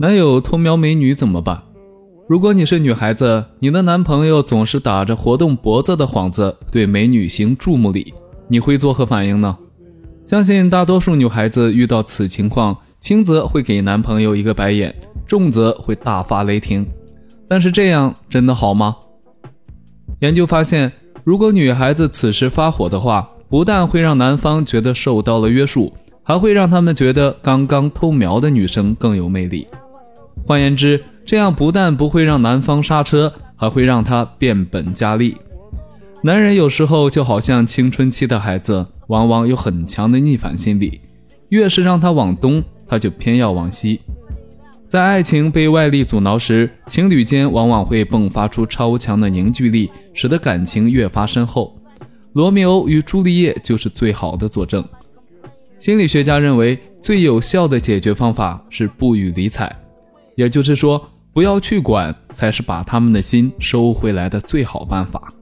男友偷瞄美女怎么办？如果你是女孩子，你的男朋友总是打着活动脖子的幌子对美女行注目礼，你会作何反应呢？相信大多数女孩子遇到此情况，轻则会给男朋友一个白眼，重则会大发雷霆。但是这样真的好吗？研究发现，如果女孩子此时发火的话，不但会让男方觉得受到了约束，还会让他们觉得刚刚偷瞄的女生更有魅力。换言之，这样不但不会让男方刹车，还会让他变本加厉。男人有时候就好像青春期的孩子，往往有很强的逆反心理，越是让他往东，他就偏要往西。在爱情被外力阻挠时，情侣间往往会迸发出超强的凝聚力，使得感情越发深厚。罗密欧与朱丽叶就是最好的佐证。心理学家认为，最有效的解决方法是不予理睬。也就是说，不要去管，才是把他们的心收回来的最好办法。